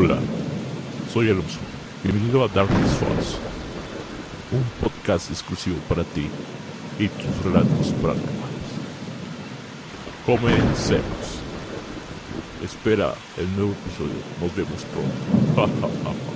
Hola, soy Alonso. Bienvenido a Darkness Falls, un podcast exclusivo para ti y tus relatos paranormales. Comencemos. Espera el nuevo episodio. Nos vemos pronto.